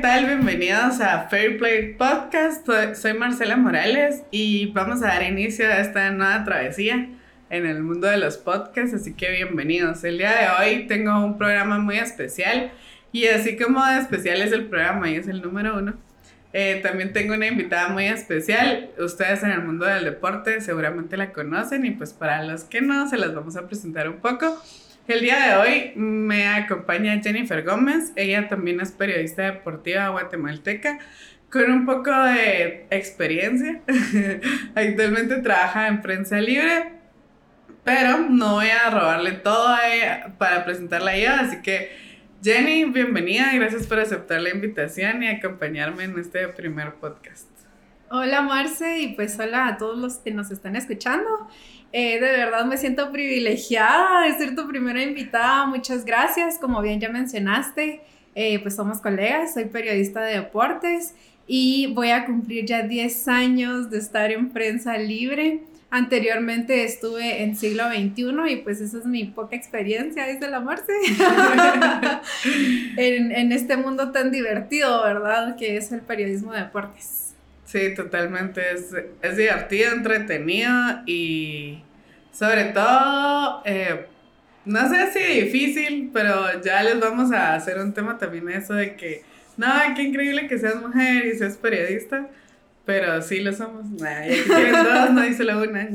Hola, ¿qué tal? Bienvenidos a Fair Play Podcast. Soy Marcela Morales y vamos a dar inicio a esta nueva travesía en el mundo de los podcasts, así que bienvenidos. El día de hoy tengo un programa muy especial y así como especial es el programa y es el número uno, eh, también tengo una invitada muy especial. Ustedes en el mundo del deporte seguramente la conocen y pues para los que no, se las vamos a presentar un poco. El día de hoy me acompaña Jennifer Gómez. Ella también es periodista deportiva guatemalteca con un poco de experiencia. Actualmente trabaja en prensa libre, pero no voy a robarle todo para presentarla ella, así que Jenny, bienvenida gracias por aceptar la invitación y acompañarme en este primer podcast. Hola Marce y pues hola a todos los que nos están escuchando. Eh, de verdad me siento privilegiada de ser tu primera invitada. Muchas gracias. Como bien ya mencionaste, eh, pues somos colegas, soy periodista de deportes y voy a cumplir ya 10 años de estar en prensa libre. Anteriormente estuve en siglo XXI y pues esa es mi poca experiencia, dice la Marce, en, en, este mundo tan divertido, ¿verdad? Que es el periodismo de deportes. Sí, totalmente. Es, es divertido, entretenido y sobre todo, eh, no sé si difícil, pero ya les vamos a hacer un tema también eso de que, no, qué increíble que seas mujer y seas periodista pero sí lo somos. Nah, dos, no dice la una.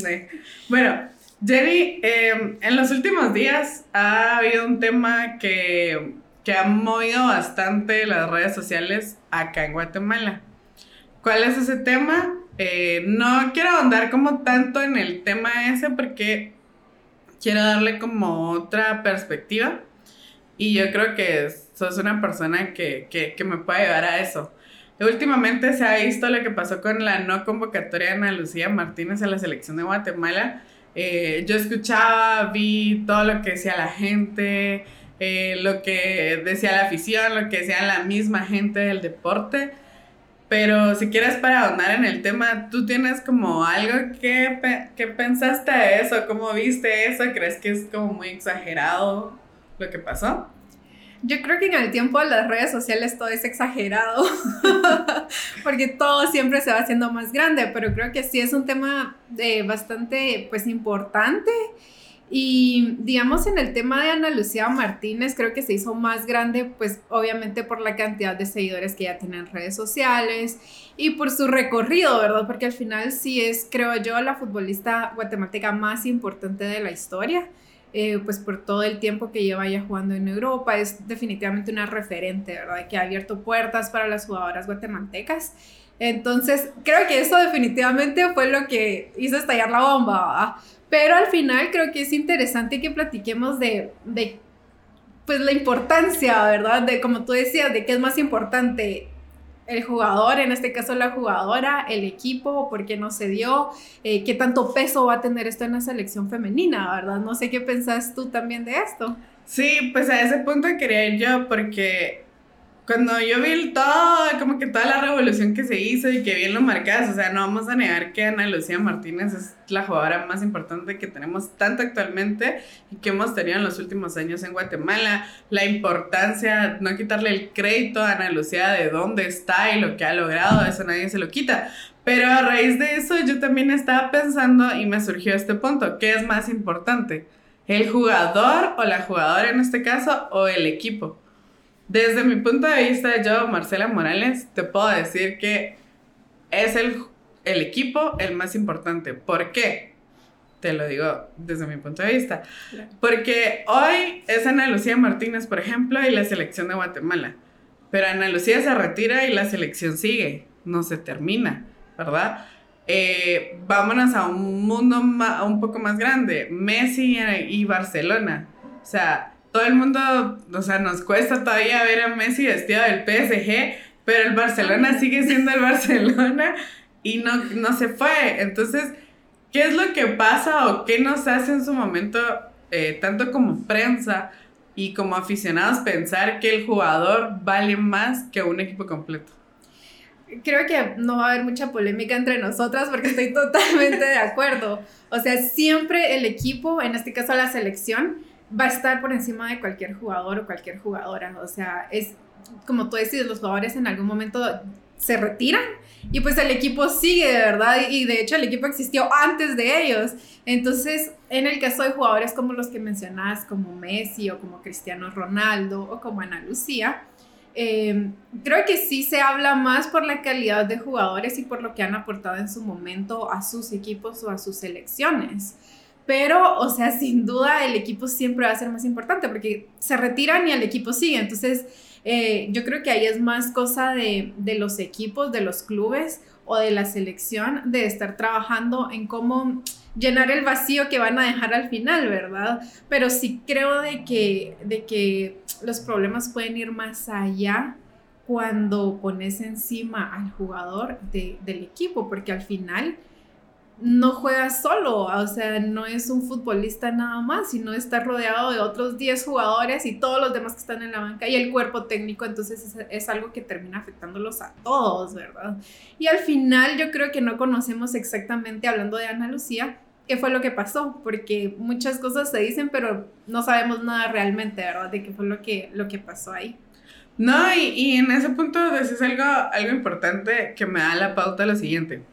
Bueno, Jenny, em, en los últimos días ha habido un tema que, que ha movido bastante las redes sociales acá en Guatemala. ¿Cuál es ese tema? Eh, no quiero ahondar como tanto en el tema ese porque quiero darle como otra perspectiva y yo creo que sos una persona que, que, que me puede ayudar a eso. Últimamente se ha visto lo que pasó con la no convocatoria de Ana Lucía Martínez a la selección de Guatemala. Eh, yo escuchaba, vi todo lo que decía la gente, eh, lo que decía la afición, lo que decía la misma gente del deporte. Pero si quieres para ahondar en el tema, ¿tú tienes como algo que, que pensaste de eso? ¿Cómo viste eso? ¿Crees que es como muy exagerado lo que pasó? Yo creo que en el tiempo de las redes sociales todo es exagerado, porque todo siempre se va haciendo más grande, pero creo que sí es un tema de bastante pues importante. Y digamos en el tema de Ana Lucía Martínez, creo que se hizo más grande, pues obviamente por la cantidad de seguidores que ya tiene en redes sociales y por su recorrido, ¿verdad? Porque al final sí es, creo yo, la futbolista guatemalteca más importante de la historia. Eh, pues por todo el tiempo que lleva ya jugando en Europa, es definitivamente una referente, ¿verdad? Que ha abierto puertas para las jugadoras guatemaltecas. Entonces, creo que eso definitivamente fue lo que hizo estallar la bomba, ¿verdad? Pero al final creo que es interesante que platiquemos de, de, pues la importancia, ¿verdad? De, como tú decías, de qué es más importante el jugador, en este caso la jugadora, el equipo, por qué no se dio, eh, qué tanto peso va a tener esto en la selección femenina, ¿verdad? No sé qué pensás tú también de esto. Sí, pues a ese punto quería ir yo porque cuando yo vi todo, como que toda la revolución que se hizo y que bien lo marcas, o sea, no vamos a negar que Ana Lucía Martínez es la jugadora más importante que tenemos tanto actualmente y que hemos tenido en los últimos años en Guatemala. La importancia, no quitarle el crédito a Ana Lucía de dónde está y lo que ha logrado, eso nadie se lo quita. Pero a raíz de eso yo también estaba pensando y me surgió este punto, ¿qué es más importante? ¿El jugador o la jugadora en este caso o el equipo? Desde mi punto de vista, yo, Marcela Morales, te puedo decir que es el, el equipo el más importante. ¿Por qué? Te lo digo desde mi punto de vista. Porque hoy es Ana Lucía Martínez, por ejemplo, y la selección de Guatemala. Pero Ana Lucía se retira y la selección sigue, no se termina, ¿verdad? Eh, vámonos a un mundo un poco más grande, Messi y Barcelona. O sea, todo el mundo, o sea, nos cuesta todavía ver a Messi vestido del PSG, pero el Barcelona sigue siendo el Barcelona y no, no se fue. Entonces, ¿qué es lo que pasa o qué nos hace en su momento, eh, tanto como prensa y como aficionados, pensar que el jugador vale más que un equipo completo? Creo que no va a haber mucha polémica entre nosotras porque estoy totalmente de acuerdo. O sea, siempre el equipo, en este caso la selección, va a estar por encima de cualquier jugador o cualquier jugadora. O sea, es como tú decís, los jugadores en algún momento se retiran y pues el equipo sigue, de verdad, y de hecho el equipo existió antes de ellos. Entonces, en el caso de jugadores como los que mencionas, como Messi o como Cristiano Ronaldo o como Ana Lucía, eh, creo que sí se habla más por la calidad de jugadores y por lo que han aportado en su momento a sus equipos o a sus selecciones. Pero, o sea, sin duda el equipo siempre va a ser más importante porque se retiran y el equipo sigue. Entonces, eh, yo creo que ahí es más cosa de, de, los equipos, de los clubes o de la selección, de estar trabajando en cómo llenar el vacío que van a dejar al final, ¿verdad? Pero sí creo de que, de que los problemas pueden ir más allá cuando pones encima al jugador de, del equipo, porque al final no juega solo, o sea, no es un futbolista nada más, sino está rodeado de otros 10 jugadores y todos los demás que están en la banca y el cuerpo técnico, entonces es, algo que termina afectándolos a todos, ¿verdad? Y al final yo creo que no conocemos exactamente, hablando de Ana Lucía, qué fue lo que pasó, porque muchas cosas se dicen, pero no sabemos nada realmente, ¿verdad? De qué fue lo que, lo que pasó ahí. No, y, y en ese punto decís algo, algo importante que me da la pauta lo siguiente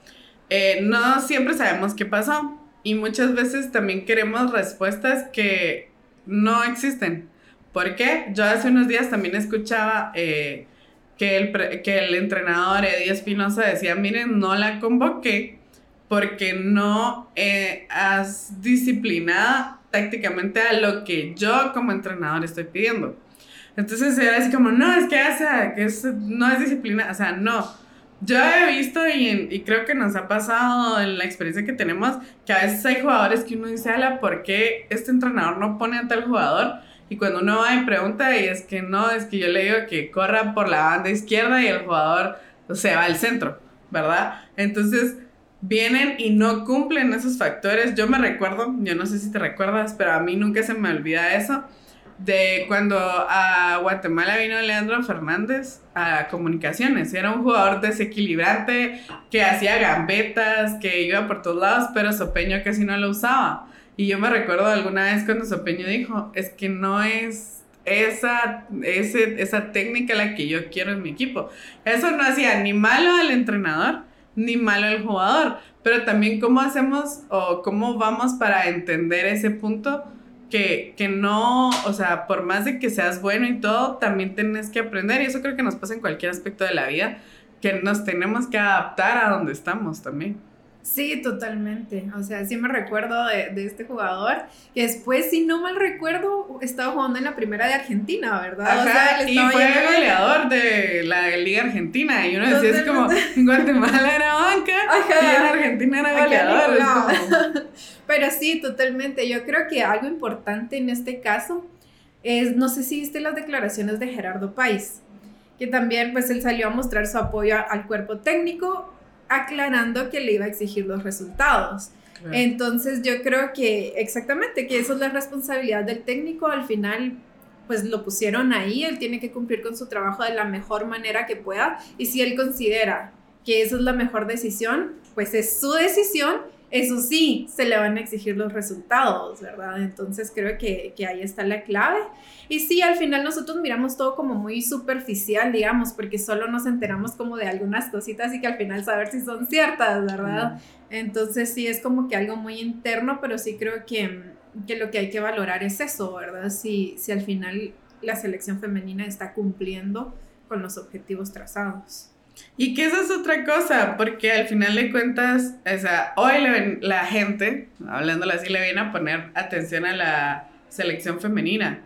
eh, no siempre sabemos qué pasó y muchas veces también queremos respuestas que no existen. ¿Por qué? Yo hace unos días también escuchaba eh, que, el, que el entrenador Eddie Espinosa decía, miren, no la convoqué porque no eh, has disciplinada tácticamente a lo que yo como entrenador estoy pidiendo. Entonces era así como, no, es que, que no es disciplina, o sea, no yo he visto y, y, creo que nos ha pasado en la experiencia que tenemos que a veces hay jugadores que uno dice, ala, ¿por qué este entrenador no pone a tal jugador? Y cuando uno va y pregunta, y es que no, es que yo le digo que corra por la banda izquierda y el jugador se va al centro, ¿verdad? Entonces vienen y no cumplen esos factores. Yo me recuerdo, yo no sé si te recuerdas, pero a mí nunca se me olvida eso de cuando a Guatemala vino Leandro Fernández a comunicaciones. Era un jugador desequilibrante que hacía gambetas, que iba por todos lados, pero Sopeño casi no lo usaba. Y yo me recuerdo alguna vez cuando Sopeño dijo, es que no es esa, ese, esa técnica la que yo quiero en mi equipo. Eso no hacía ni malo al entrenador, ni malo al jugador, pero también cómo hacemos o cómo vamos para entender ese punto que, no, o sea, por más de que seas bueno y todo, también tienes que aprender. Y eso creo que nos pasa en cualquier aspecto de la vida, que nos tenemos que adaptar a donde estamos también. Sí, totalmente. O sea, sí me recuerdo de, de, este jugador que después, si no mal recuerdo, estaba jugando en la primera de Argentina, ¿verdad? o sea, y fue goleador de la Liga Argentina. Y uno decía, es como, en Guatemala era banca y en Argentina era goleador. Pero sí, totalmente. Yo creo que algo importante en este caso es, no sé si viste las declaraciones de Gerardo País, que también pues él salió a mostrar su apoyo al cuerpo técnico aclarando que le iba a exigir los resultados. Entonces yo creo que exactamente que eso es la responsabilidad del técnico. Al final pues lo pusieron ahí, él tiene que cumplir con su trabajo de la mejor manera que pueda y si él considera que esa es la mejor decisión, pues es su decisión eso sí, se le van a exigir los resultados, ¿verdad? Entonces creo que, que, ahí está la clave. Y sí, al final nosotros miramos todo como muy superficial, digamos, porque solo nos enteramos como de algunas cositas y que al final saber si son ciertas, ¿verdad? Entonces sí, es como que algo muy interno, pero sí creo que, que lo que hay que valorar es eso, ¿verdad? Si, si al final la selección femenina está cumpliendo con los objetivos trazados. Y que esa es otra cosa, porque al final de cuentas, o sea, hoy la gente, hablándolo así, le viene a poner atención a la selección femenina.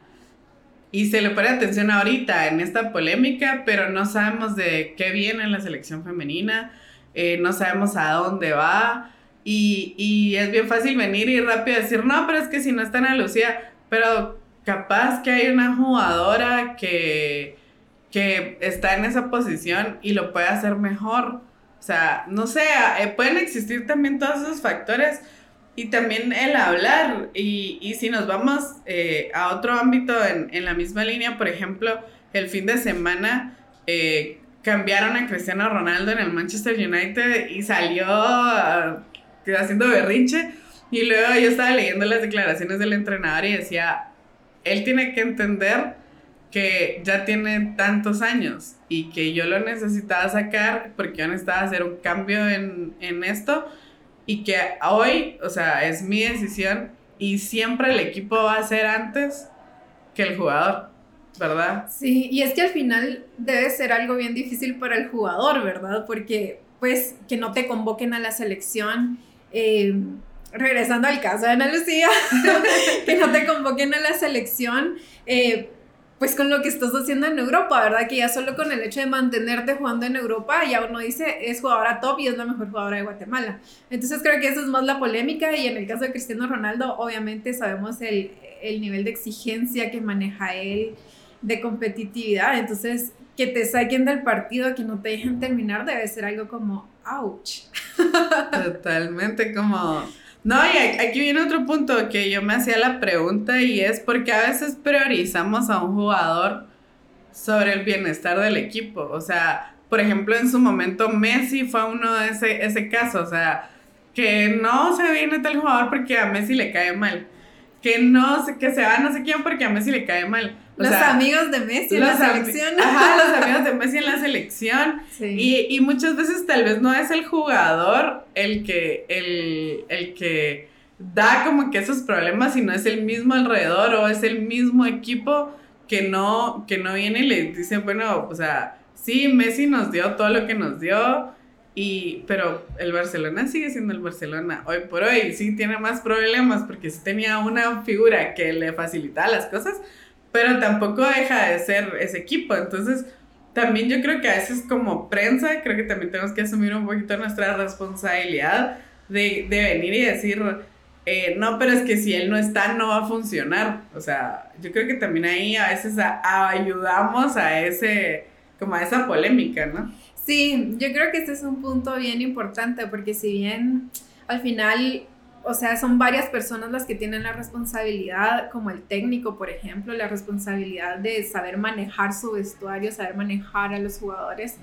Y se le pone atención ahorita en esta polémica, pero no sabemos de qué viene la selección femenina, eh, no sabemos a dónde va. Y, y, es bien fácil venir y rápido decir, no, pero es que si no está en Lucía, pero capaz que hay una jugadora que que está en esa posición y lo puede hacer mejor. O sea, no sé, eh, pueden existir también todos esos factores y también el hablar. Y, y si nos vamos eh, a otro ámbito en, en, la misma línea, por ejemplo, el fin de semana eh, cambiaron a Cristiano Ronaldo en el Manchester United y salió uh, haciendo berrinche. Y luego yo estaba leyendo las declaraciones del entrenador y decía, él tiene que entender que ya tiene tantos años y que yo lo necesitaba sacar porque yo necesitaba hacer un cambio en, en esto y que hoy, o sea, es mi decisión y siempre el equipo va a ser antes que el jugador, ¿verdad? Sí, y es que al final debe ser algo bien difícil para el jugador, ¿verdad? Porque pues que no te convoquen a la selección. Eh, regresando al caso de Ana Lucía, que no te convoquen a la selección, eh, pues con lo que estás haciendo en Europa, ¿verdad? Que ya solo con el hecho de mantenerte jugando en Europa, ya uno dice, es jugadora top y es la mejor jugadora de Guatemala. Entonces creo que eso es más la polémica y en el caso de Cristiano Ronaldo, obviamente sabemos el, el nivel de exigencia que maneja él, de competitividad, entonces que te saquen del partido, que no te dejen terminar, debe ser algo como, ouch. Totalmente como no, y aquí viene otro punto que yo me hacía la pregunta y es porque a veces priorizamos a un jugador sobre el bienestar del equipo. O sea, por ejemplo, en su momento Messi fue uno de ese, ese caso. O sea, que no se viene tal jugador porque a Messi le cae mal. Que no, que se va no sé quién porque a Messi le cae mal los amigos de Messi en la selección. Ajá, los amigos de Messi en la selección. Y, y, muchas veces tal vez no es el jugador el que, el, el que da como que esos problemas, sino es el mismo alrededor o es el mismo equipo que no, que no viene y le dice, bueno, o sea, sí, Messi nos dio todo lo que nos dio, y, pero el Barcelona sigue siendo el Barcelona. Hoy por hoy sí tiene más problemas porque sí tenía una figura que le facilitaba las cosas, pero tampoco deja de ser ese equipo. Entonces, también yo creo que a veces como prensa, creo que también tenemos que asumir un poquito nuestra responsabilidad de, de venir y decir, eh, no, pero es que si él no está, no va a funcionar. O sea, yo creo que también ahí a veces ayudamos a ese, como a esa polémica, ¿no? Sí, yo creo que este es un punto bien importante porque si bien al final o sea, son varias personas las que tienen la responsabilidad, como el técnico, por ejemplo, la responsabilidad de saber manejar su vestuario, saber manejar a los jugadores.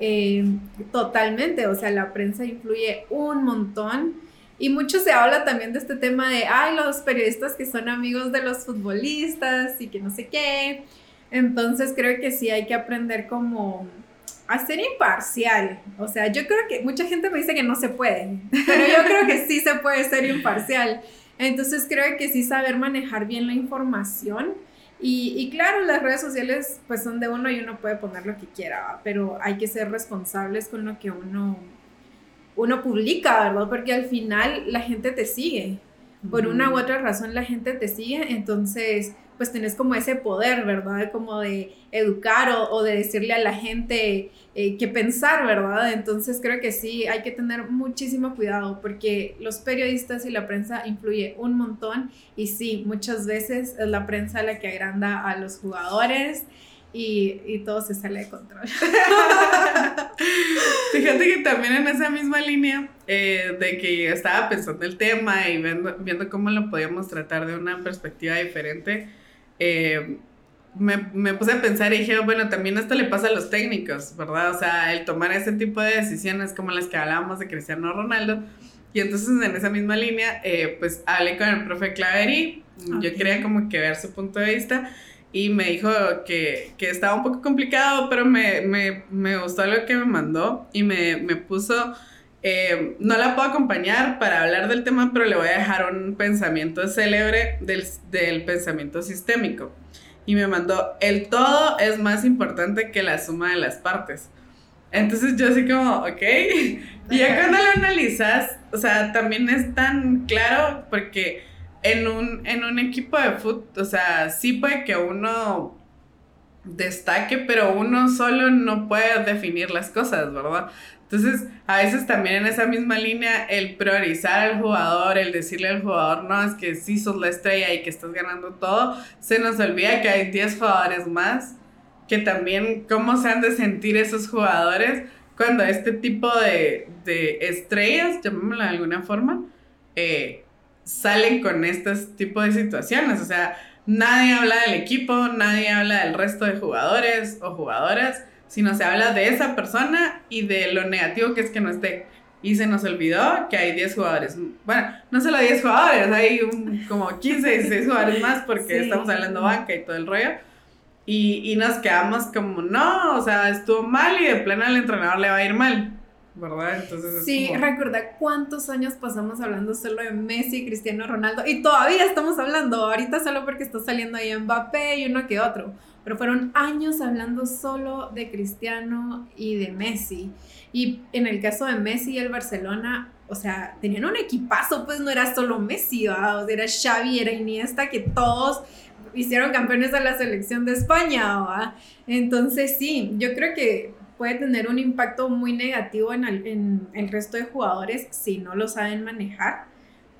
Eh, totalmente, o sea, la prensa influye un montón. Y mucho se habla también de este tema de, ay, los periodistas que son amigos de los futbolistas y que no sé qué. Entonces creo que sí hay que aprender como a ser imparcial. O sea, yo creo que mucha gente me dice que no se puede, pero yo creo que sí se puede ser imparcial. Entonces creo que sí saber manejar bien la información. Y, y, claro, las redes sociales pues son de uno y uno puede poner lo que quiera, pero hay que ser responsables con lo que uno, uno publica, ¿verdad? Porque al final la gente te sigue. Por una u otra razón la gente te sigue, entonces pues tenés como ese poder, ¿verdad? Como de educar o, de decirle a la gente eh, qué pensar, ¿verdad? Entonces creo que sí, hay que tener muchísimo cuidado porque los periodistas y la prensa influye un montón y sí, muchas veces es la prensa la que agranda a los jugadores. Y, todo se sale de control. Fíjate que también en esa misma línea eh, de que estaba pensando el tema y viendo, viendo cómo lo podíamos tratar de una perspectiva diferente, eh, me, puse a pensar y dije, bueno, también esto le pasa a los técnicos, ¿verdad? O sea, el tomar ese tipo de decisiones como las que hablábamos de Cristiano Ronaldo. Y entonces en esa misma línea, eh, pues hablé con el profe Claveri, yo quería como que ver su punto de vista y me dijo que, que estaba un poco complicado, pero me, me, me, gustó lo que me mandó y me, me puso eh, no la puedo acompañar para hablar del tema, pero le voy a dejar un pensamiento célebre del, del pensamiento sistémico. Y me mandó, el todo es más importante que la suma de las partes. Entonces yo así como, ok. Y ya cuando lo analizas, o sea, también es tan claro porque en un, en un equipo de fútbol, o sea, sí puede que uno destaque, pero uno solo no puede definir las cosas, ¿verdad? Entonces, a veces también en esa misma línea, el priorizar al jugador, el decirle al jugador, no, es que sí sos la estrella y que estás ganando todo, se nos olvida que hay 10 jugadores más, que también cómo se han de sentir esos jugadores cuando este tipo de, de estrellas, llamémoslo de alguna forma, eh, salen con este tipo de situaciones. O sea, nadie habla del equipo, nadie habla del resto de jugadores o jugadoras sino se habla de esa persona y de lo negativo que es que no esté. y se nos olvidó que hay 10 jugadores. Bueno, no solo 10 jugadores, hay un, como 15, 16 jugadores más porque estamos hablando banca y todo el rollo. Y, y nos quedamos como, no, o sea, estuvo mal y de plano al entrenador le va a ir mal. ¿verdad? Entonces sí, recuerda cuántos años pasamos hablando solo de Messi, Cristiano Ronaldo y todavía estamos hablando, ahorita solo porque está saliendo ahí Mbappé y uno que otro, pero fueron años hablando solo de Cristiano y de Messi. Y en el caso de Messi y el Barcelona, o sea, tenían un equipazo, pues no era solo Messi, o era Xavi, era Iniesta, que todos hicieron campeones de la selección de España. Entonces sí, yo creo que puede tener un impacto muy negativo en el resto de jugadores si no lo saben manejar.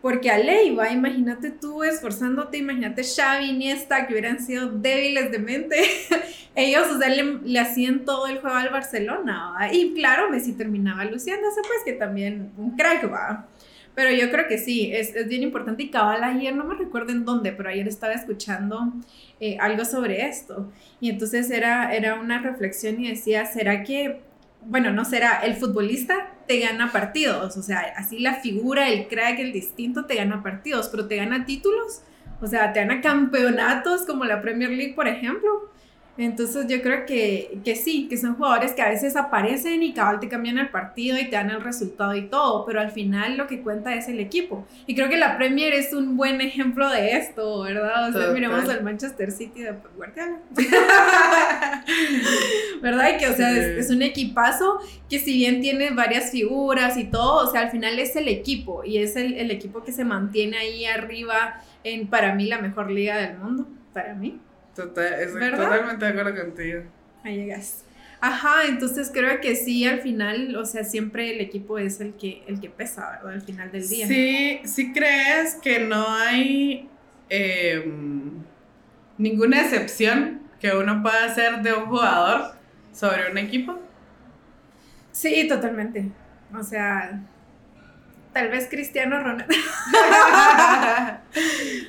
Porque a va imagínate tú esforzándote, imagínate Xavi, Iniesta, que hubieran sido débiles de mente. Ellos, o sea, le, hacían todo el juego al Barcelona, Y claro, Messi terminaba luciéndose, pues que también un crack, va. Pero yo creo que sí, es, es bien importante. Y cabal ayer, no me recuerdo en dónde, pero ayer estaba escuchando eh, algo sobre esto. Y entonces era, era una reflexión y decía, ¿será que, bueno, no será, el futbolista te gana partidos? O sea, así la figura, el crack, el distinto te gana partidos, pero te gana títulos. O sea, te gana campeonatos como la Premier League, por ejemplo. Entonces yo creo que, que, sí, que son jugadores que a veces aparecen y cabal te cambian el partido y te dan el resultado y todo, pero al final lo que cuenta es el equipo. Y creo que la Premier es un buen ejemplo de esto, ¿verdad? O sea, miremos al Manchester City de Guardiola. ¿Verdad? Y que, o sea, es, es, un equipazo que si bien tiene varias figuras y todo, o sea, al final es el equipo y es el, el equipo que se mantiene ahí arriba en, para mí, la mejor liga del mundo, para mí. Total, totalmente de acuerdo contigo. Ahí llegas. Ajá, entonces creo que sí, al final, o sea, siempre el equipo es el que, el que pesa, ¿verdad? Al final del día. Sí, sí crees que no hay em, ninguna excepción que uno pueda hacer de un jugador sobre un equipo. Sí, totalmente. O sea, tal vez Cristiano Ronaldo.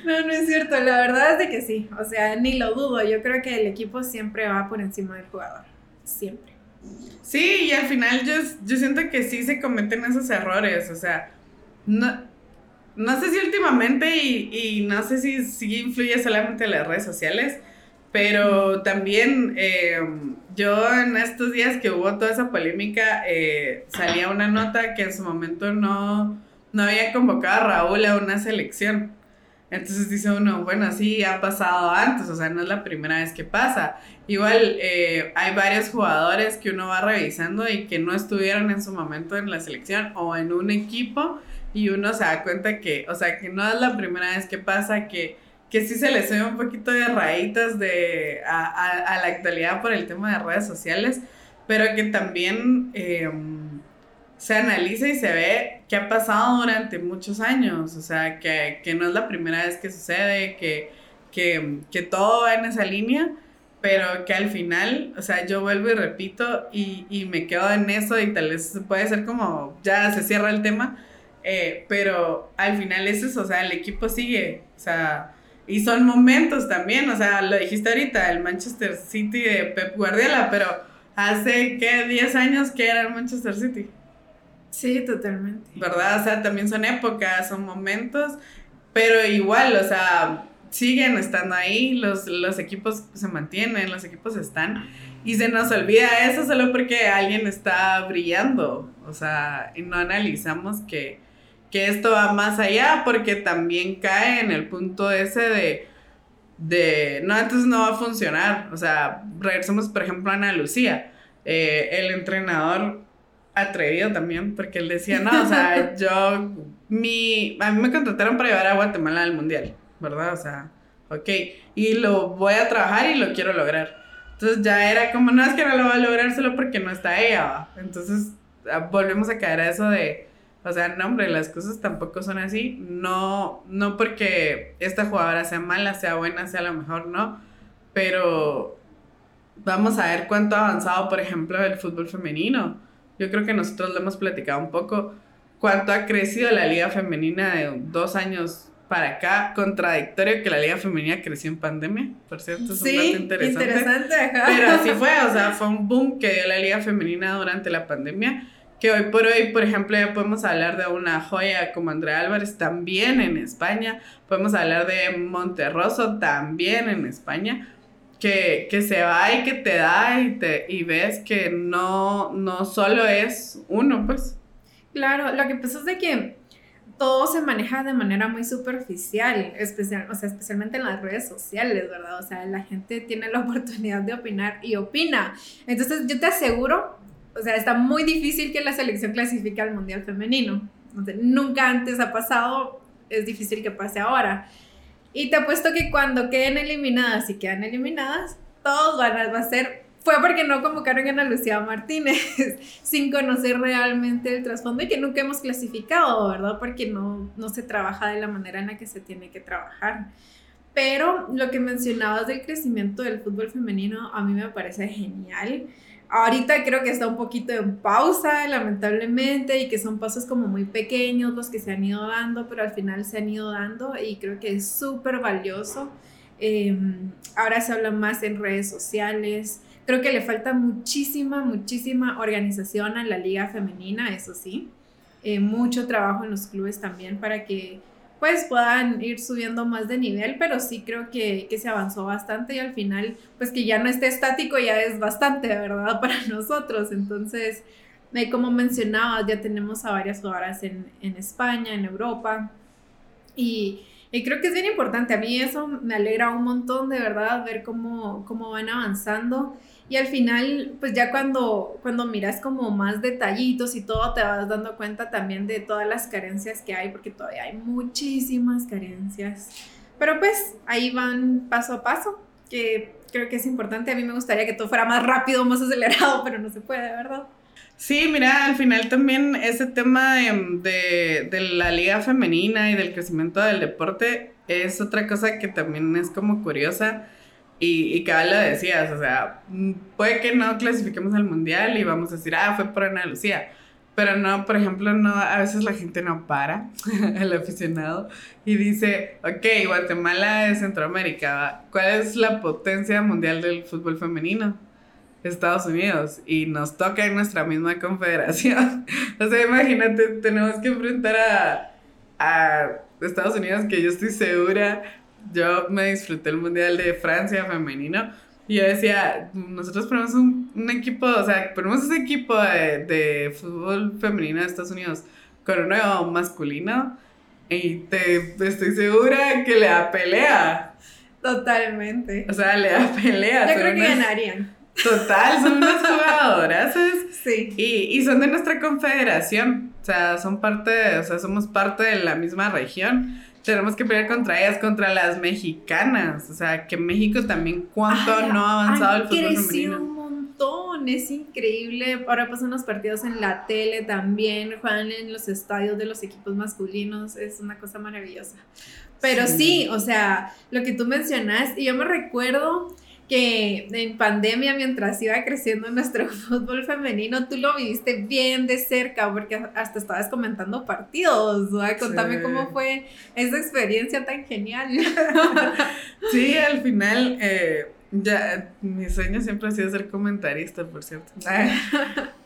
no, no es cierto, la verdad es de que sí, o sea, ni lo dudo, yo creo que el equipo siempre va por encima del jugador, siempre. Sí, y al final yo, yo siento que sí se cometen esos errores, o sea, no, no sé si últimamente y, y no sé si, si influye solamente las redes sociales, pero también eh, yo en estos días que hubo toda esa polémica, eh, salía una nota que en su momento no, no había convocado a Raúl a una selección. Entonces dice uno, bueno, sí, ha pasado antes, o sea, no es la primera vez que pasa. Igual eh, hay varios jugadores que uno va revisando y que no estuvieron en su momento en la selección o en un equipo y uno se da cuenta que, o sea, que no es la primera vez que pasa que que sí se les ve un poquito de rayitas de, a, la actualidad por el tema de redes sociales, pero que también em, se analiza y se ve que ha pasado durante muchos años, o sea, que, no es la primera vez que sucede, que, que, todo va en esa línea, pero que al final, o sea, yo vuelvo y repito y, y me quedo en eso y tal vez puede ser como ya se cierra el tema, eh, pero al final es eso, o sea, el equipo sigue, o sea y son momentos también, o sea, lo dijiste ahorita, el Manchester City de Pep Guardiola, pero hace, ¿qué? 10 años que era el Manchester City. Sí, totalmente. ¿Verdad? O sea, también son épocas, son momentos, pero igual, o sea, siguen estando ahí, los, los equipos se mantienen, los equipos están, y se nos olvida eso solo porque alguien está brillando, o sea, y no analizamos que que esto va más allá porque también cae en el punto ese de, de no, entonces no va a funcionar. O sea, regresamos, por ejemplo, a Ana Lucía, eh, el entrenador atrevido también, porque él decía, no, o sea, yo, mi, a mí me contrataron para llevar a Guatemala al Mundial, ¿verdad? O sea, ok, y lo voy a trabajar y lo quiero lograr. Entonces ya era como, no es que no lo va a lograr solo porque no está ella, Entonces ah, volvemos a caer a eso de o sea, no, hombre, las cosas tampoco son así. No, no porque esta jugadora sea mala, sea buena, sea lo mejor, no. Pero vamos a ver cuánto ha avanzado, por ejemplo, el fútbol femenino. Yo creo que nosotros lo hemos platicado un poco. Cuánto ha crecido la liga femenina de dos años para acá, contradictorio que la liga femenina creció en pandemia, por cierto, es un dato interesante. interesante Pero así fue, o sea, fue un boom que dio la liga femenina durante la pandemia que hoy por hoy, por ejemplo, ya podemos hablar de una joya como Andrea Álvarez también en España, podemos hablar de Monterroso también en España, que, se va y que te da y, te, y ves que no, no solo es uno, pues. Claro, lo que pasa es que todo se maneja de manera muy superficial, especial, o sea, especialmente en las redes sociales, ¿verdad? O sea, la gente tiene la oportunidad de opinar y opina. Entonces, yo te aseguro, o sea, está muy difícil que la selección clasifique al Mundial Femenino. nunca antes ha pasado, es difícil que pase ahora. Y te apuesto que cuando queden eliminadas y quedan eliminadas, todos van a, va a ser fue porque no convocaron a Ana Lucía Martínez sin conocer realmente el trasfondo y que nunca hemos clasificado, ¿verdad? Porque no, no se trabaja de la manera en la que se tiene que trabajar. Pero lo que mencionabas del crecimiento del fútbol femenino a mí me parece genial. Ahorita creo que está un poquito en pausa, lamentablemente, y que son pasos como muy pequeños los que se han ido dando, pero al final se han ido dando y creo que es súper valioso. Em, ahora se habla más en redes sociales, Creo que le falta muchísima, muchísima organización a la liga femenina, eso sí. Eh, mucho trabajo en los clubes también para que pues puedan ir subiendo más de nivel, pero sí creo que, que, se avanzó bastante y al final pues que ya no esté estático ya es bastante, ¿verdad? Para nosotros. Entonces, eh, como mencionaba, ya tenemos a varias jugadoras en, en España, en Europa y, y, creo que es bien importante. A mí eso me alegra un montón de verdad ver cómo, cómo van avanzando. Y al final, pues ya cuando, cuando miras como más detallitos y todo, te vas dando cuenta también de todas las carencias que hay, porque todavía hay muchísimas carencias. Pero pues ahí van paso a paso, que creo que es importante. A mí me gustaría que todo fuera más rápido, más acelerado, pero no se puede, ¿verdad? Sí, mira, al final también ese tema de, de, la liga femenina y del crecimiento del deporte es otra cosa que también es como curiosa y, y cada lo decías, o sea, mm, puede que no clasifiquemos al mundial y vamos a decir, ah, fue por Ana Lucía. Pero no, por ejemplo, no, a veces la gente no para, el aficionado, y dice, ok, Guatemala es Centroamérica, ¿cuál es la potencia mundial del fútbol femenino? Estados Unidos, y nos toca en nuestra misma confederación. o sea, imagínate, tenemos que enfrentar a, a Estados Unidos, que yo estoy segura yo me disfruté el Mundial de Francia femenino. Y yo decía, nosotros ponemos un, un equipo, o sea, ponemos ese equipo de, de, fútbol femenino de Estados Unidos con uno masculino y te estoy segura que le da pelea. Totalmente. O sea, le da pelea. Yo creo que ganarían. Total, son unas jugadoras. Sí. Y, y, son de nuestra confederación. O sea, son parte, o sea, somos parte de la misma región tenemos que pelear contra ellas, contra las mexicanas. O sea, que México también, ¿cuánto no ha avanzado el fútbol femenino? un montón, es increíble. Ahora pasan los partidos en la tele también, juegan en los estadios de los equipos masculinos, es una cosa maravillosa. Pero sí, sí o sea, lo que tú mencionas, y yo me recuerdo que en pandemia, mientras iba creciendo nuestro fútbol femenino, tú lo viviste bien de cerca, porque hasta estabas comentando partidos. Contame cómo fue esa experiencia tan genial. Sí, al final, eh, ya, mi sueño siempre ha sido ser comentarista, por cierto.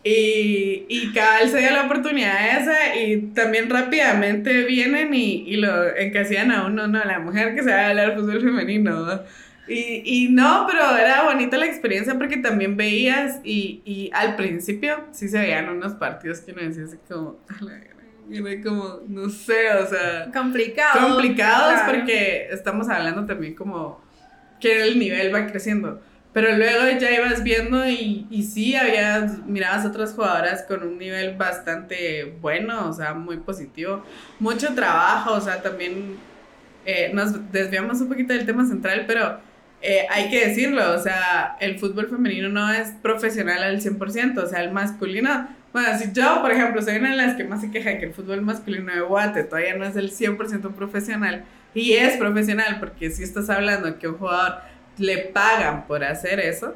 y, y cabal se dio la oportunidad esa y también rápidamente vienen y, y lo encasillan a uno, no, la mujer que se va a hablar fútbol femenino. Y, y no, pero era bonita la experiencia porque también veías y, y al principio sí se veían unos partidos que uno decía así como, era como, no sé, o sea... Complicados. Complicados porque estamos hablando también como que el nivel va creciendo. Pero luego ya ibas viendo y, y sí, había, mirabas otras jugadoras con un nivel bastante bueno, o sea, muy positivo. Mucho trabajo, o sea, también eh, nos desviamos un poquito del tema central, pero eh, hay que decirlo, o sea, el fútbol femenino no es profesional al 100%, o sea, el masculino, bueno, si yo, por ejemplo, soy una de las que más se queja que el fútbol masculino de Guate todavía no es el 100% profesional, y es profesional, porque si estás hablando que un jugador le pagan por hacer eso,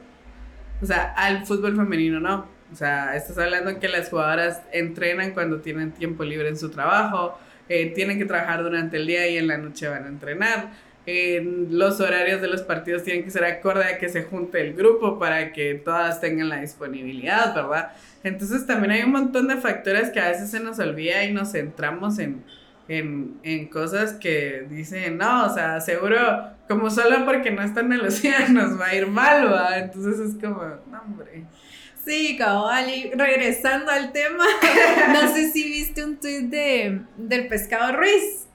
o sea, al fútbol femenino no, o sea, estás hablando que las jugadoras entrenan cuando tienen tiempo libre en su trabajo, eh, tienen que trabajar durante el día y en la noche van a entrenar los horarios de los partidos tienen que ser acorde a que se junte el grupo para que todas tengan la disponibilidad, ¿verdad? Entonces también hay un montón de factores que a veces se nos olvida y nos centramos en, en, cosas que dicen, no, o sea, seguro, como solo porque no están en los nos va a ir mal, ¿verdad? Entonces es como, no, hombre. Sí, cabal, y regresando al tema, no sé si viste un tuit de, del pescado Ruiz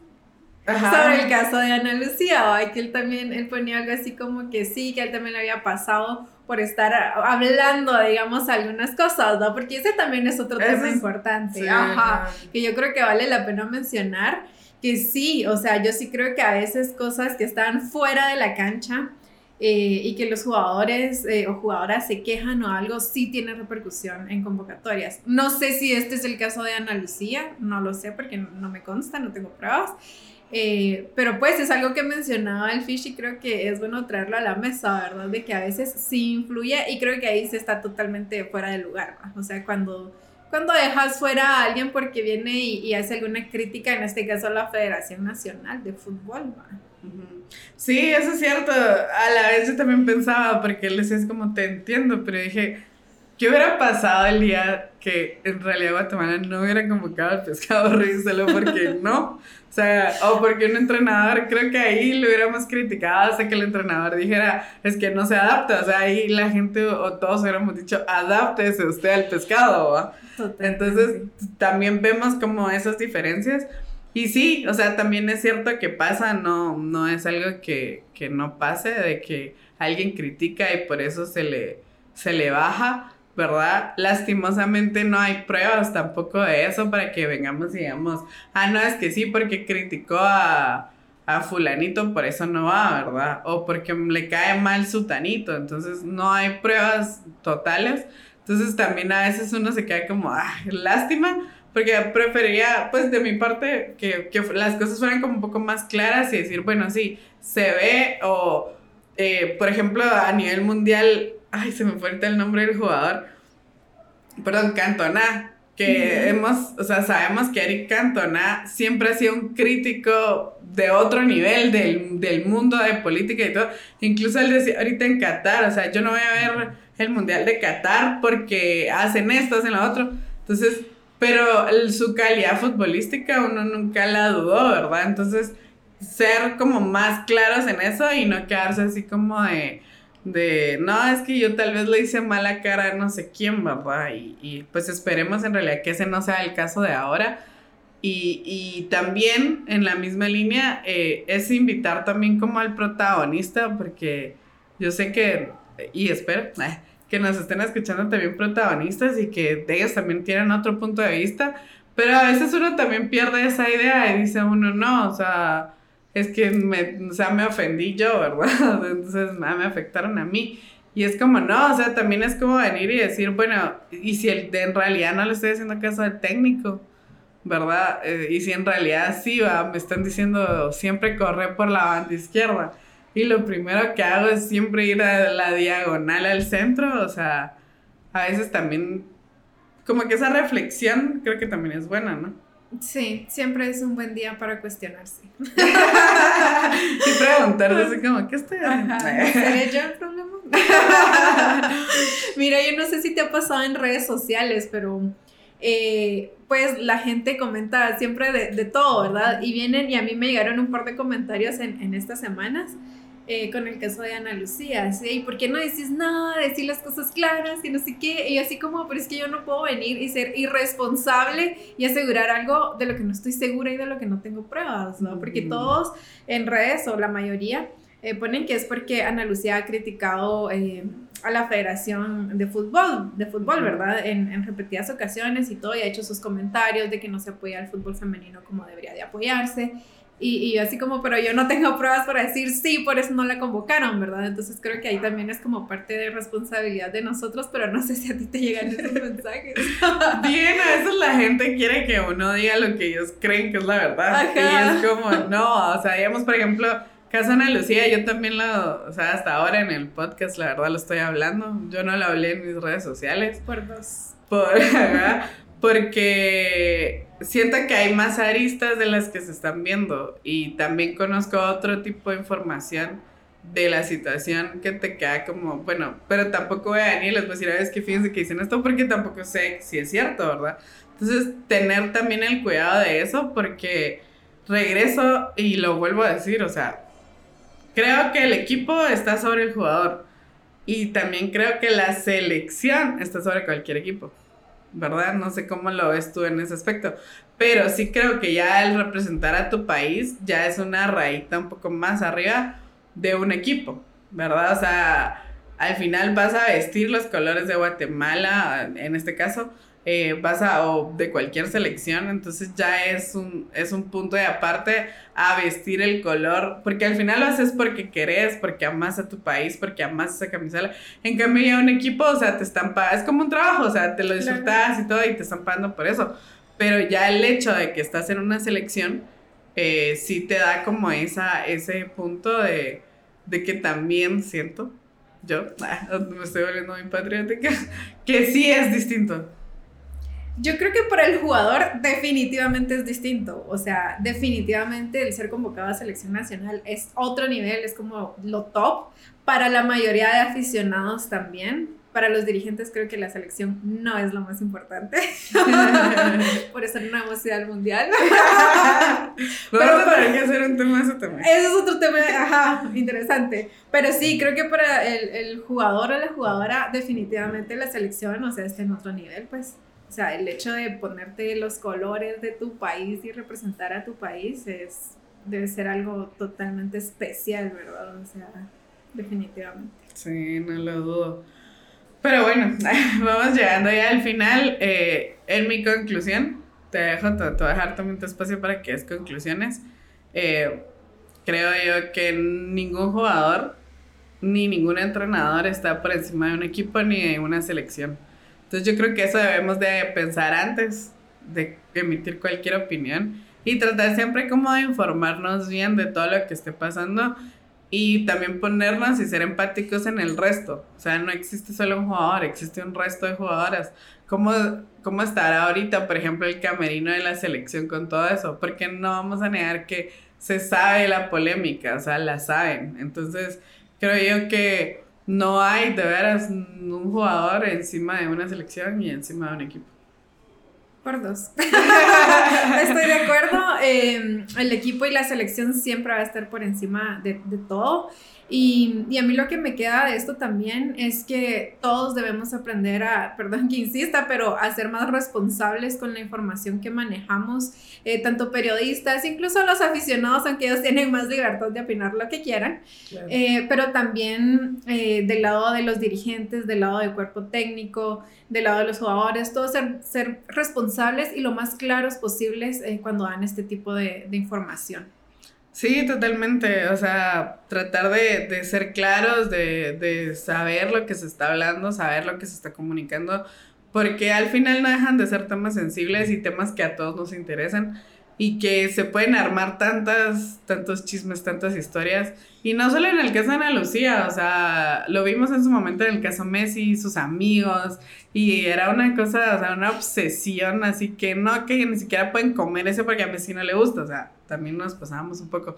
sobre el caso de Ana Lucía, o que él también, él ponía algo así como que sí, que él también le había pasado por estar hablando, digamos, algunas cosas, ¿no? Porque ese también es otro tema importante, ajá, que yo creo que vale la pena mencionar, que sí, o sea, yo sí creo que a veces cosas que están fuera de la cancha, eh, y que los jugadores eh, o jugadoras se quejan o algo, sí tiene repercusión en convocatorias. No sé si este es el caso de Ana Lucía, no lo sé porque no me consta, no tengo pruebas, eh, pero pues es algo que mencionaba el Fish y creo que es bueno traerlo a la mesa, ¿verdad? De que a veces sí influye y creo que ahí se está totalmente fuera de lugar, O sea, cuando, cuando dejas fuera a alguien porque viene y, hace alguna crítica, en este caso a la Federación Nacional de Fútbol, Sí, eso es cierto. A la vez yo también pensaba, porque él decía, es como te entiendo, pero dije, ¿qué hubiera pasado el día que en realidad Guatemala no hubiera convocado al pescado rey solo porque no? O sea, o porque un entrenador, creo que ahí lo hubiéramos criticado hasta que el entrenador dijera, es que no se adapta. O sea, ahí la gente o todos hubiéramos dicho, adáptese usted al pescado, ¿va? Entonces, también vemos como esas diferencias. Y sí, o sea, también es cierto que pasa, no, no es algo que, que no pase, de que alguien critica y por eso se le, se le baja ¿verdad? Lastimosamente no hay pruebas tampoco de eso para que vengamos y digamos, ah, no, es que sí, porque criticó a, a fulanito, por eso no va, ¿verdad? O porque le cae mal su tanito, entonces no hay pruebas totales. Entonces también a veces uno se queda como, ah, lástima, porque preferiría, pues de mi parte, que, que las cosas fueran como un poco más claras y decir, bueno, sí, se ve o, eh, por ejemplo, a nivel mundial ay, se me fue el nombre del jugador, perdón, Cantona, que hemos, o sea, sabemos que Eric Cantona siempre ha sido un crítico de otro nivel del, mundo de política y todo. Incluso él decía ahorita en Qatar, o sea, yo no voy a ver el Mundial de Qatar porque hacen esto, hacen lo otro. Entonces, pero su calidad futbolística uno nunca la dudó, ¿verdad? Entonces, ser como más claros en eso y no quedarse así como de de, no, es que yo tal vez le hice mala cara a no sé quién, ¿verdad? Y, y pues esperemos en realidad que ese no sea el caso de ahora. Y, y también en la misma línea eh, es invitar también como al protagonista, porque yo sé que, y espero, que nos estén escuchando también protagonistas y que ellos también tienen otro punto de vista, pero a veces uno también pierde esa idea y dice uno, no, o sea es que me, o sea, me ofendí yo, ¿verdad? Entonces me afectaron a mí. Y es como, no, o sea, también es como venir y decir, bueno, y si el, en realidad no le estoy haciendo caso al técnico, ¿verdad? Eh, y si en realidad sí, va, me están diciendo siempre correr por la banda izquierda. Y lo primero que hago es siempre ir a la diagonal al centro, o sea, a veces también, como que esa reflexión creo que también es buena, ¿no? Sí, siempre es un buen día para cuestionarse. y preguntarse como, ¿qué estoy haciendo? ¿Seré yo el problema? Mira, yo no sé si te ha pasado en redes sociales, pero eh, pues la gente comenta siempre de, todo, ¿verdad? Y vienen, y a mí me llegaron un par de comentarios en, en estas semanas eh, con el caso de Ana Lucía, ¿sí? ¿Y por qué no dices nada, decir las cosas claras y no sé qué? Y así como, pero es que yo no puedo venir y ser irresponsable y asegurar algo de lo que no estoy segura y de lo que no tengo pruebas, ¿no? Porque todos en redes, o la mayoría, eh, ponen que es porque Ana Lucía ha criticado eh, a la Federación de Fútbol, de fútbol, ¿verdad? En, en, repetidas ocasiones y todo, y ha hecho sus comentarios de que no se apoya al fútbol femenino como debería de apoyarse. Y, y, así como, pero yo no tengo pruebas para decir sí, por eso no la convocaron, ¿verdad? Entonces creo que ahí también es como parte de responsabilidad de nosotros, pero no sé si a ti te llegan esos mensajes. Bien, a veces la gente quiere que uno diga lo que ellos creen que es la verdad. Y es como, no, o sea, digamos, por ejemplo, caso Ana Lucía, yo también lo, o sea, hasta ahora en el podcast, la verdad lo estoy hablando. Yo no lo hablé en mis redes sociales. Por dos. Por, porque siento que hay más aristas de las que se están viendo y también conozco otro tipo de información de la situación que te queda como, bueno, pero tampoco voy a venir les voy decir, a ver, es que fíjense que dicen esto porque tampoco sé si es cierto, ¿verdad? Entonces, tener también el cuidado de eso porque regreso y lo vuelvo a decir, o sea, creo que el equipo está sobre el jugador y también creo que la selección está sobre cualquier equipo, ¿verdad? No sé cómo lo ves tú en ese aspecto, pero sí creo que ya el representar a tu país ya es una rayita un poco más arriba de un equipo, ¿verdad? O sea, al final vas a vestir los colores de Guatemala, en este caso, eh, vas a, o de cualquier selección, entonces ya es un, es un punto de aparte a vestir el color, porque al final lo haces porque querés, porque amas a tu país, porque amas esa camiseta. En cambio ya un equipo, o sea, te están pagando, es como un trabajo, o sea, te lo disfrutas y todo y te están pagando por eso, pero ya el hecho de que estás en una selección, eh, sí te da como esa, ese punto de, de que también siento, yo, me estoy volviendo muy patriótica, que sí es distinto. Yo creo que para el jugador definitivamente es distinto. O sea, definitivamente el ser convocado a selección nacional es otro nivel, es como lo top. Para la mayoría de aficionados también. Para los dirigentes creo que la selección no es lo más importante. Por eso no hemos ido al mundial. Pero para que hacer un tema eso también. Eso es otro tema, ajá, interesante. Pero sí, creo que para el, el jugador o la jugadora definitivamente la selección, o sea, está en otro nivel, pues. O sea, el hecho de ponerte los colores de tu país y representar a tu país es, debe ser algo totalmente especial, ¿verdad? O sea, definitivamente. Sí, no lo dudo. Pero bueno, vamos llegando ya al final. Eh, en mi conclusión, te dejo, te, voy a dejar también tu espacio para que es conclusiones. Eh, creo yo que ningún jugador ni ningún entrenador está por encima de un equipo ni de una selección. Entonces yo creo que eso debemos de pensar antes de emitir cualquier opinión y tratar siempre como de informarnos bien de todo lo que esté pasando y también ponernos y ser empáticos en el resto. O sea, no existe solo un jugador, existe un resto de jugadoras. ¿Cómo, cómo estará ahorita, por ejemplo, el camerino de la selección con todo eso? Porque no vamos a negar que se sabe la polémica, o sea, la saben. Entonces, creo yo que no hay de veras un jugador encima de una selección y encima de un equipo. Por dos. Estoy de acuerdo. Eh, el equipo y la selección siempre va a estar por encima de, de todo. Y, y, a mí lo que me queda de esto también es que todos debemos aprender a, perdón que insista, pero a ser más responsables con la información que manejamos, eh, tanto periodistas, incluso los aficionados, aunque ellos tienen más libertad de opinar lo que quieran, eh, pero también eh, del lado de los dirigentes, del lado del cuerpo técnico, del lado de los jugadores, todos ser, ser responsables y lo más claros posibles cuando dan este tipo de, de información. Sí, totalmente. O sea, tratar de, de ser claros, de, de, saber lo que se está hablando, saber lo que se está comunicando, porque al final no dejan de ser temas sensibles y temas que a todos nos interesan y que se pueden armar tantas, tantos chismes, tantas historias. Y no solo en el caso de Ana Lucía, o sea, lo vimos en su momento en el caso Messi, sus amigos, y era una cosa, o sea, una obsesión, así que no, que ni siquiera pueden comer eso porque a Messi no le gusta, o sea, también nos pasábamos un poco.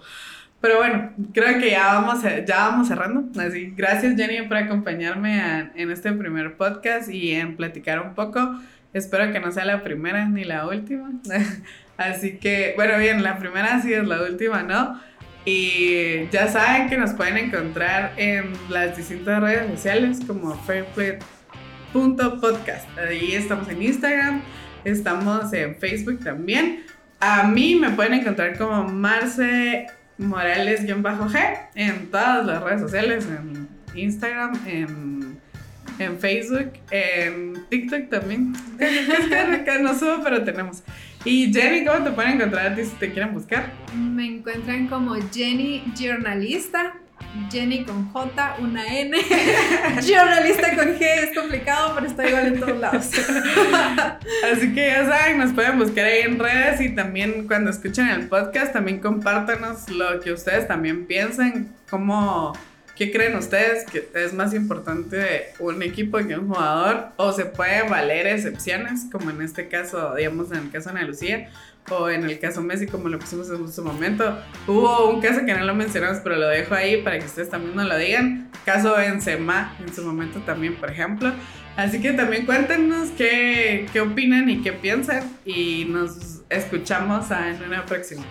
Pero bueno, creo que ya vamos, ya vamos cerrando. Así, gracias Jenny por acompañarme en este primer podcast y en platicar un poco. Espero que no sea la primera ni la última. Así que, bueno, bien, la primera sí es la última, ¿no? Y ya saben que nos pueden encontrar en las distintas redes sociales como fairplay.podcast. Ahí estamos en Instagram, estamos en Facebook también. A mí me pueden encontrar como Marce Morales-G en todas las redes sociales, en Instagram, en, en Facebook, en TikTok también. Es que no subo, pero tenemos. Y Jenny, ¿cómo te pueden encontrar si te quieren buscar? Me encuentran como Jenny Journalista. Jenny con J, una N. Journalista con G es complicado, pero está igual en todos lados. Así que ya saben, nos pueden buscar ahí en redes y también cuando escuchen el podcast, también compártanos lo que ustedes también piensen, cómo ¿Qué creen ustedes que es más importante un equipo que un jugador? ¿O se puede valer excepciones, como en este caso, digamos, en el caso de Ana Lucía? O en el caso Messi, como lo pusimos en su momento. Hubo un caso que no lo mencionamos, pero lo dejo ahí para que ustedes también nos lo digan. Caso Benzema, en su momento también, por ejemplo. Así que también cuéntenos qué, qué opinan y qué piensan. Y nos escuchamos en una próxima.